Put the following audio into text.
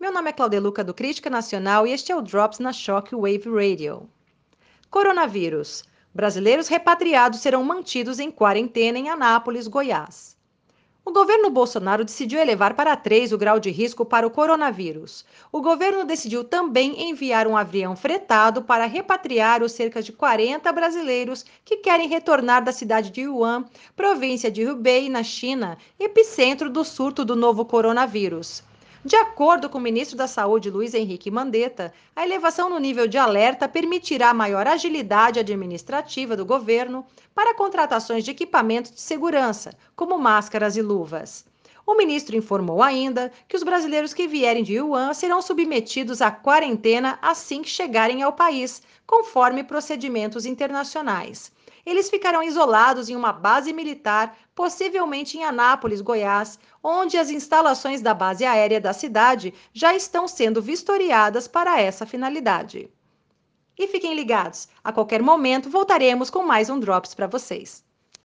Meu nome é Claudeluca do Crítica Nacional e este é o Drops na Shockwave Radio. Coronavírus. Brasileiros repatriados serão mantidos em quarentena em Anápolis, Goiás. O governo Bolsonaro decidiu elevar para 3 o grau de risco para o coronavírus. O governo decidiu também enviar um avião fretado para repatriar os cerca de 40 brasileiros que querem retornar da cidade de Wuhan, província de Hubei, na China, epicentro do surto do novo coronavírus. De acordo com o ministro da Saúde, Luiz Henrique Mandetta, a elevação no nível de alerta permitirá maior agilidade administrativa do governo para contratações de equipamentos de segurança, como máscaras e luvas. O ministro informou ainda que os brasileiros que vierem de Wuhan serão submetidos à quarentena assim que chegarem ao país, conforme procedimentos internacionais. Eles ficarão isolados em uma base militar, possivelmente em Anápolis, Goiás, onde as instalações da base aérea da cidade já estão sendo vistoriadas para essa finalidade. E fiquem ligados, a qualquer momento voltaremos com mais um Drops para vocês.